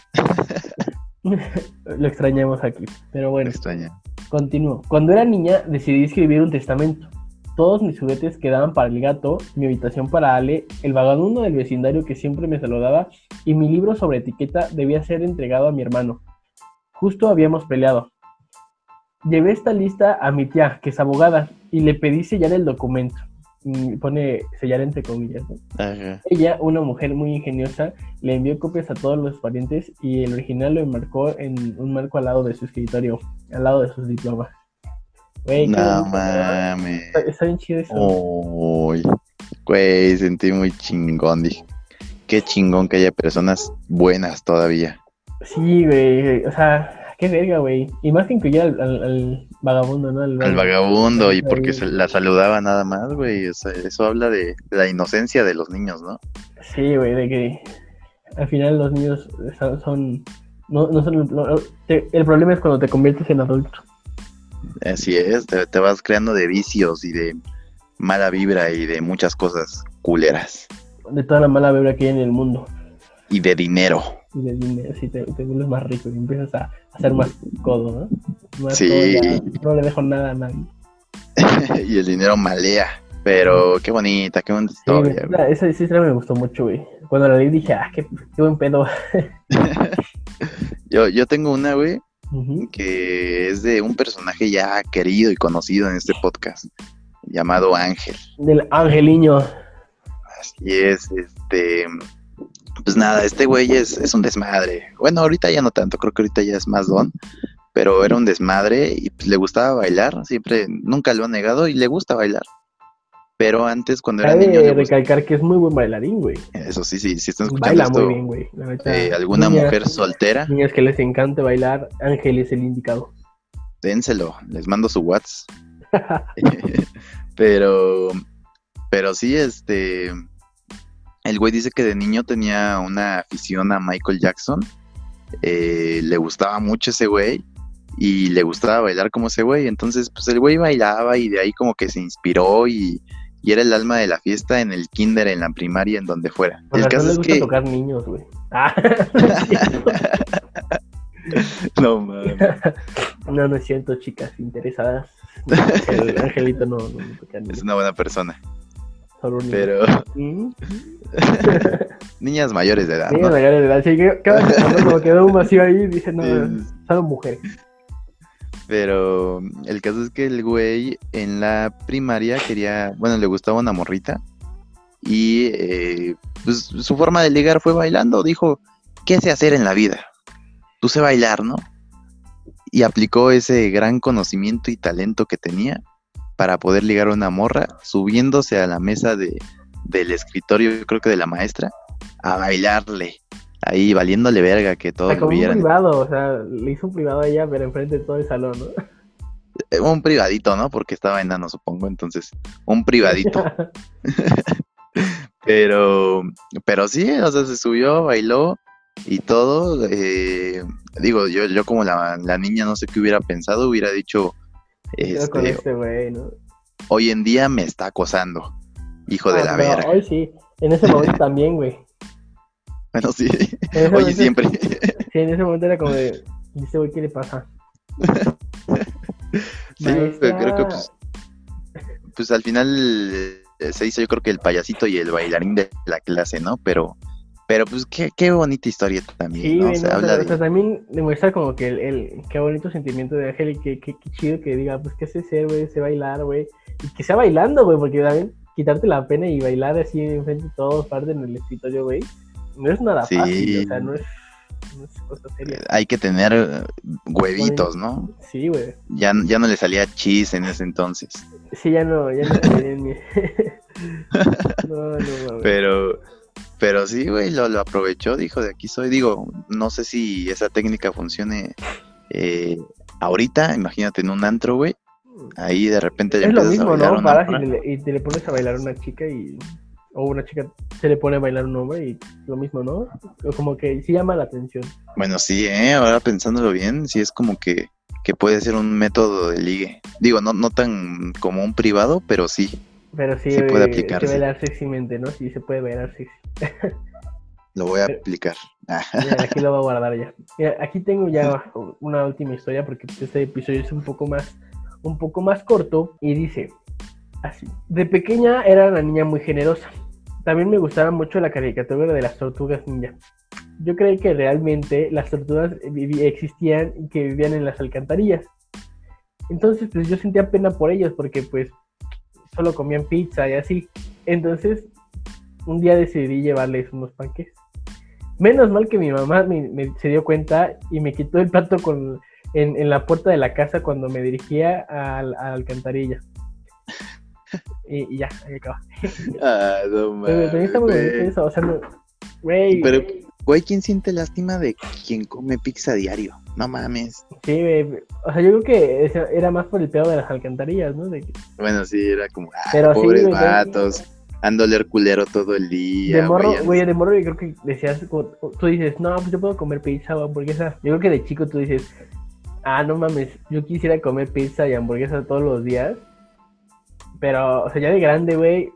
lo extrañamos aquí. Pero bueno, extraña. continúo. Cuando era niña decidí escribir un testamento. Todos mis juguetes quedaban para el gato, mi habitación para Ale, el vagabundo del vecindario que siempre me saludaba y mi libro sobre etiqueta debía ser entregado a mi hermano. Justo habíamos peleado. Llevé esta lista a mi tía, que es abogada, y le pedí sellar el documento. Y pone sellar entre comillas. ¿no? Ajá. Ella, una mujer muy ingeniosa, le envió copias a todos los parientes y el original lo enmarcó en un marco al lado de su escritorio, al lado de sus diplomas. Güey, No mames. Está, está bien chido eso. Uy, güey, sentí muy chingón. Dije, qué chingón que haya personas buenas todavía. Sí, güey. O sea, qué verga, güey. Y más que incluir al, al- al vagabundo, ¿no? Al vagabundo y porque se la saludaba nada más, güey. O sea, eso habla de, de la inocencia de los niños, ¿no? Sí, güey, de que al final los niños son. son- no, no son. no- no- te- el problema es cuando te conviertes en adulto. Así es, te, te vas creando de vicios y de mala vibra y de muchas cosas culeras. De toda la mala vibra que hay en el mundo. Y de dinero. Y de dinero, si te, te vuelves más rico y empiezas a, ser más codo, ¿no? Más Sí. codo, ya no le dejo nada a nadie. y el dinero malea. Pero qué bonita, qué bonita Sí, historia, güey. esa, esa historia me gustó mucho, güey. Cuando la leí dije, ah, qué, qué buen pedo. Yo, yo tengo una, güey, que es de un personaje ya querido y conocido en este podcast, llamado Ángel. Del Angeliño. Así es, este. Pues nada, este güey es, es un desmadre. Bueno, ahorita ya no tanto, creo que ahorita ya es más don, pero era un desmadre y pues, le gustaba bailar, siempre, nunca lo ha negado y le gusta bailar. Pero antes, cuando era Cabe niño, le recalcar que es muy buen bailarín, güey. eso sí, sí, si están escuchando Baila esto, muy bien, güey. Eh, alguna niñas- mujer soltera, Niñas que les encante bailar, Ángel es el indicado. dénselo, les mando su WhatsApp. pero, pero sí, este, el güey dice que de niño tenía una afición a Michael Jackson, eh, le gustaba mucho ese güey y le gustaba bailar como ese güey, entonces pues el güey bailaba y de ahí como que se inspiró y, y era el alma de la fiesta en el kinder, en la primaria, en donde fuera. El caso les es gusta que... tocar niños, güey. Ah, no mames. no, no es cierto, chicas interesadas. El Angelito no, no, no toca Es niños, una buena persona, solo niños. pero Mm. niñas mayores de edad, Niños ¿no? mayores de edad. Sí, que cada vez que como quedó un vacío ahí, dije, no, Sí. solo mujeres. Pero el caso es que el güey en la primaria quería, bueno, le gustaba una morrita y eh, pues, su forma de ligar fue bailando. Dijo, ¿qué sé hacer en la vida? Tú sé bailar, ¿no? Y aplicó ese gran conocimiento y talento que tenía para poder ligar a una morra, subiéndose a la mesa de, del escritorio, yo creo que de la maestra, a bailarle. Ahí valiéndole verga que O todos sea, lo como un vieran. privado, o sea, le hizo un privado a ella, pero enfrente de todo el salón, ¿no? Eh, Un privadito, ¿no? Porque estaba enano, supongo. Entonces, un privadito. Pero, pero sí, o sea, se subió, bailó y todo. eh, digo, yo, yo como la, la niña no sé qué hubiera pensado, hubiera dicho, Quedo con este, este güey, ¿no? hoy en día me está acosando, hijo de Ah, la verga. Hoy sí, en ese momento también, güey. Bueno, sí, oye, momento- siempre. Sí, en ese momento era como de, ¿y este güey qué le pasa? Sí, Maestra. creo que pues, pues al final eh, se hizo yo creo que el payasito y el bailarín de la clase, ¿no? Pero, Pero pues qué, qué bonita historia también, Sí, ¿no? güey, O sea, no, habla o sea, de... o sea, también demuestra como que el, el- qué bonito sentimiento de Ángel y qué, qué, qué chido que diga, pues qué sé ser, güey, sé bailar, güey. Y que sea bailando, güey, porque también quitarte la pena y bailar así enfrente de todos, parte en el escritorio, güey, no es nada Sí. fácil, o sea, no es, no es cosa seria. Hay que tener eh, huevitos, ¿no? Sí, güey. Ya, ya no le salía chis en ese entonces. Sí, ya no, ya no tenía ni... no, no, mames. Pero, pero sí, güey, lo, lo aprovechó, dijo, de aquí soy. Digo, no sé si esa técnica funcione eh, ahorita, imagínate en un antro, güey. Ahí de repente ya Es lo a mismo, ¿no? Paras y, le- y te le pones a bailar a una chica y... O una chica se le pone a bailar a un hombre y lo mismo, ¿no? Como que sí llama la atención. Bueno, sí, ¿eh? Ahora pensándolo bien, sí es como que, que puede ser un método de ligue. Digo, no, no tan como un privado, pero sí, Pero sí, Sí puede eh, aplicarse. sí bailar sexymente, ¿no? Sí se puede bailar sexy. lo voy a Pero- aplicar. Mira, aquí lo voy a guardar ya. Mira, aquí tengo ya una última historia porque este episodio es un poco más, un poco más corto y dice así. De pequeña era una niña muy generosa. También me gustaba mucho la caricatura de las tortugas ninja. Yo creí que realmente las tortugas existían y que vivían en las alcantarillas. Entonces, pues yo sentía pena por ellos porque pues solo comían pizza y así. Entonces, un día decidí llevarles unos panques. Menos mal que mi mamá me, me- se dio cuenta y me quitó el plato con, en, en la puerta de la casa cuando me dirigía a, la- a la alcantarilla. Y, y ya, ahí acaba. Ah, no Pero también está muy mames, bonito eso, o sea, no. Pero, güey, ¿quién siente lástima de quien come pizza diario? No mames. Sí, o sea, yo creo que era más por el pedo de las alcantarillas, ¿no? De, que- Bueno, sí, era como, ah, Pero sí, pobres yo- vatos, ando a oler culero todo el día. de morro, güey, güey, de morro yo creo que decías, como- tú dices, no, pues yo puedo comer pizza o hamburguesa. Yo creo que de chico tú dices, ah, no mames, yo quisiera comer pizza y hamburguesa todos los días. Pero, o sea, ya de grande, güey,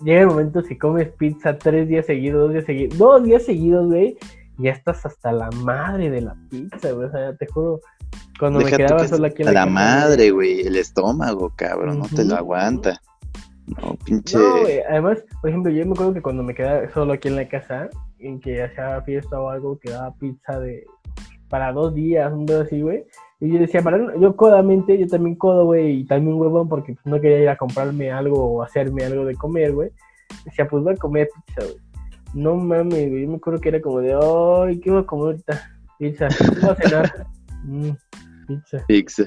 llega el momento si comes pizza tres días seguidos, dos días seguidos, dos días seguidos, güey, ya estás hasta la madre de la pizza, güey. O sea, te juro, cuando Deja me quedaba que solo aquí en la casa, madre, güey, el estómago, cabrón, no te lo aguanta. No, pinche. No, güey, además, por ejemplo, yo me acuerdo que cuando me quedaba solo aquí en la casa, en que hacía fiesta o algo, que daba pizza de para dos días, un día así, güey. Y yo decía, para no- yo codamente, yo también codo, güey, y también huevón, porque pues, no quería ir a comprarme algo o hacerme algo de comer, güey. Decía, pues voy a comer pizza, güey. No mames, güey, yo me acuerdo que era como de, ay, ¿qué voy a comer ahorita? Pizza, ¿qué voy a cenar? Mm, pizza. Pizza.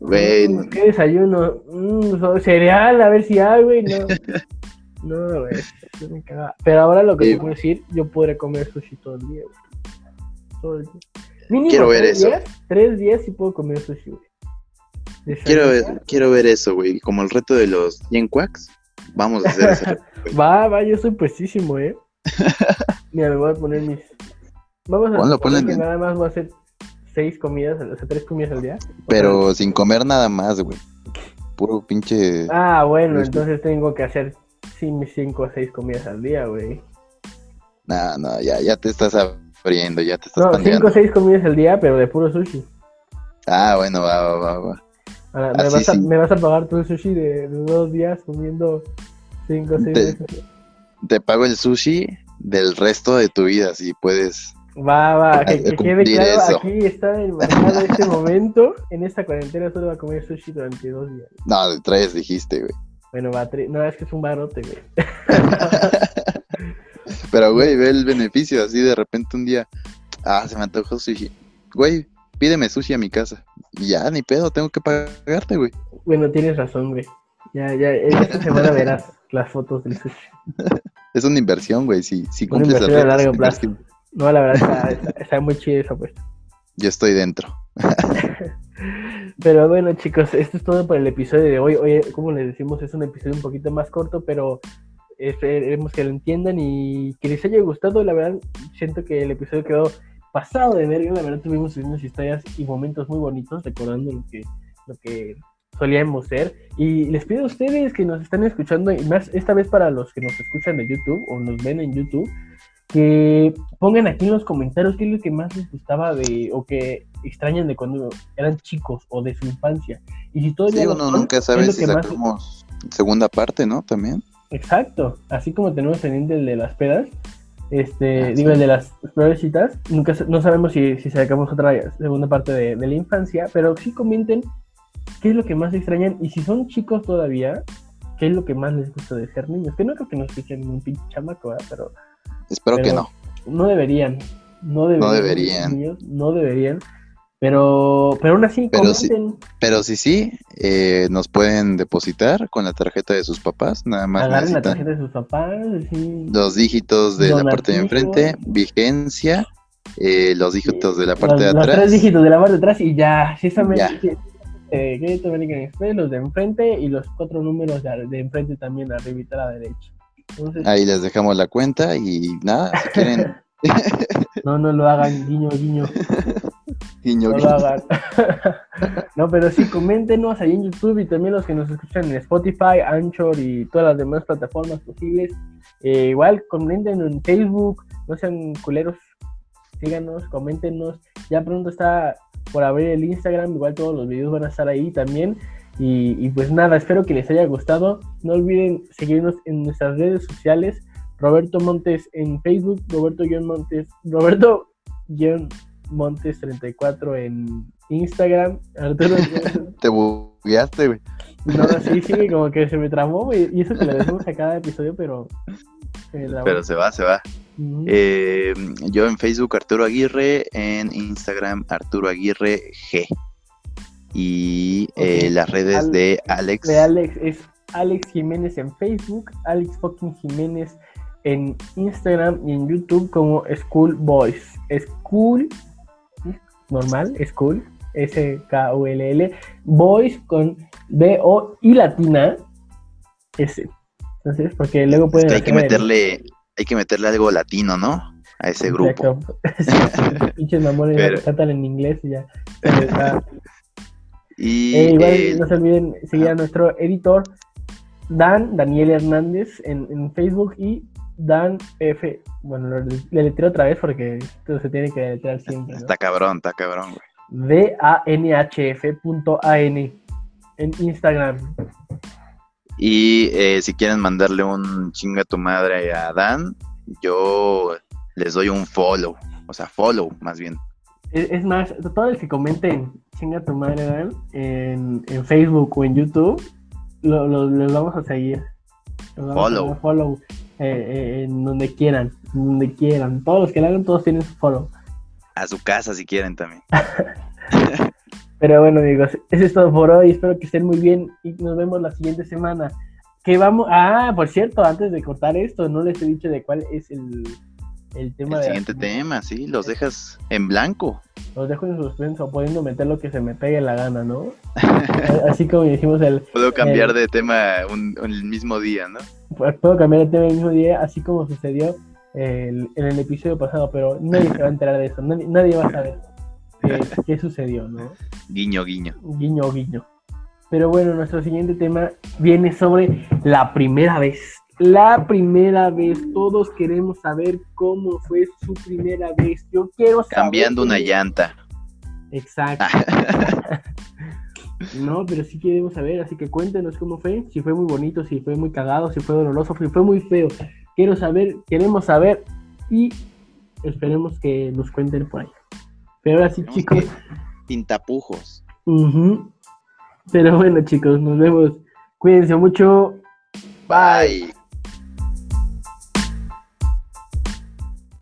Güey, Mm, ¿Qué desayuno? Mm, so- cereal, a ver si hay, güey. No, no, güey. yo me cagaba. Pero ahora lo que Sí. te puedo decir, yo podré comer sushi todo el día, güey. Todo el día. Mínimo Quiero ver eso. tres días sí puedo comer sushi, güey. quiero ver, quiero ver eso, güey. Como el reto de los 100 quacks. Vamos a hacer ese reto. güey. Va, va, yo soy puestísimo, eh. Mira, me voy a poner mis. Vamos a Ponlo, poner que nada más voy a hacer seis comidas, o sea, tres comidas al día. Sea, Pero sin comer nada más, güey. Puro pinche. Ah, bueno, entonces tengo que hacer sí, mis cinco o seis comidas al día, güey. No, no, ya, ya te estás abriendo, ya te estás No, cinco o seis comidas al día, pero de puro sushi. Ah, bueno, va, va, va, va. Ahora, ¿me, Así vas a, sí. me vas a pagar tu sushi de, de dos días comiendo cinco o seis Te- veces. Te pago el sushi del resto de tu vida, si puedes. Va, va, que, de que quede cumplir claro, eso. aquí está el marcado este momento. En esta cuarentena solo va a comer sushi durante dos días. No, de tres dijiste, güey. Bueno, va, tre- no, es que es un barote, güey. Pero, güey, ve el beneficio, así de repente un día, ah, se me antojó sushi. Güey, pídeme sushi a mi casa. Y ya, ni pedo, tengo que pagarte, güey. Bueno, tienes razón, güey. Ya, ya, esta semana verás las fotos del sushi. Es una inversión, güey, si, si Una cumples inversión a largo plazo. inversión. No, la verdad está, está- está muy chida esa apuesta. Yo estoy dentro. Pero bueno, chicos, esto es todo por el episodio de hoy. Oye, como les decimos, es un episodio un poquito más corto, pero esperemos que lo entiendan y que les haya gustado. La verdad, siento que el episodio quedó pasado de verga. La verdad, tuvimos unas historias y momentos muy bonitos recordando lo que, lo que solíamos ser. Y les pido a ustedes que nos están escuchando, y más esta vez para los que nos escuchan de YouTube o nos ven en YouTube, que pongan aquí en los comentarios qué es lo que más les gustaba de o que extrañan de cuando eran chicos o de su infancia. Y si todavía Sí, uno son, nunca ¿qué es sabe si que más- sacamos segunda parte, ¿no? También. Exacto, así como tenemos pendiente el de las pedas, Este, digo, el de las peores citas. Nunca, no sabemos si, si sacamos otra segunda parte de, de la infancia, pero sí comenten qué es lo que más extrañan y si son chicos todavía, qué es lo que más les gusta de ser niños. Que no creo que nos escuchen ningún pinche chamaco, ¿verdad? Pero Espero que no. no deberían. No deberían. deberían. niños, no deberían. Pero, pero aún así, Pero sí. comenten, Pero si sí, eh, nos pueden depositar con la tarjeta de sus papás. Nada más agarren la tarjeta de sus papás. así, los dígitos de la parte de enfrente, vigencia, eh, los dígitos de la parte de los, los atrás. tres dígitos de la parte de atrás y ya. Si eh, Crédito American Express, los de enfrente y los cuatro números de, de enfrente también, arribita a la derecha. Entonces, Ahí les dejamos la cuenta y nada, si quieren, no, no lo hagan, guiño, guiño. no lo hagan. no, pero sí, coméntenos ahí en YouTube y también los que nos escuchan en Spotify, Anchor y todas las demás plataformas posibles. Eh, igual, comenten en Facebook, no sean culeros, síganos, coméntenos. Ya pronto está por abrir el Instagram, igual todos los videos van a estar ahí también. Y, pues nada, espero que les haya gustado. No olviden seguirnos en nuestras redes sociales. Roberto Montes en Facebook, Roberto-Montes, Roberto-Montes 34 en Instagram, Arturo Te bugueaste, güey. no, sí, sí, como que se me tramó, güey, y eso que le decimos a cada episodio, pero se. Pero se va, se va. Eh, yo en Facebook Arturo Aguirre, en Instagram Arturo Aguirre G. Y eh, las redes Al- de Alex. de Alex es Alex Jiménez en Facebook, Alex fucking Jiménez en Instagram y en YouTube como School Boys. School, normal, School, S-K-U-L-L, Boys con B-O y latina S. Entonces, porque luego Es pueden que hay que el- meterle, hay que meterle algo latino, ¿no? A ese grupo. Exacto. Sí, Pinches mamones Pero- tratan en inglés y ya. Y Eh, igual eh, no se olviden seguir a nuestro editor Dan, Daniel Hernández en, en Facebook y Dan F. Bueno, lo- le letreo otra vez porque esto se tiene que deletrear siempre. ¿no? está cabrón, está cabrón, güey. D-A-N-H-F.an en Instagram. Y eh, si quieren mandarle un chinga a tu madre a Dan, yo les doy un follow. O sea, follow, más bien. Es, es más, todo el que comenten chinga tu madre Dan en, en Facebook o en YouTube, lo, lo- los vamos a seguir. Los vamos a Follow. follow eh, eh, en donde quieran, en donde quieran. Todos los que lo hagan, todos tienen su follow. A su casa si quieren también. Pero bueno, amigos, eso es todo por hoy. Espero que estén muy bien y nos vemos la siguiente semana. Que vamos. Ah, por cierto, antes de cortar esto, no les he dicho de cuál es el, el tema El de. siguiente tema, sí, los dejas en blanco. Los dejo en suspenso, pudiendo meter lo que se me pegue la gana, ¿no? Así como dijimos el. Puedo cambiar Eh. de tema un- el mismo día, ¿no? Puedo cambiar el tema el mismo día, así como sucedió el- en el episodio pasado, pero nadie se va a enterar de eso. Nadie, nadie va a saber qué, qué sucedió, ¿no? Guiño, guiño. Guiño, guiño. Pero bueno, nuestro siguiente tema viene sobre la primera vez. La primera vez. Todos queremos saber cómo fue su primera vez. Yo quiero saber. Cambiando una llanta. Exacto. No, pero sí queremos saber, así que cuéntenos cómo fue, si fue muy bonito, si fue muy cagado, si fue doloroso, si fue muy feo. Quiero saber, queremos saber y esperemos que nos cuenten por ahí. Pero ahora sí, Tenemos chicos. que- Sin tapujos. ujú. Pero bueno, chicos, nos vemos. Cuídense mucho. Bye.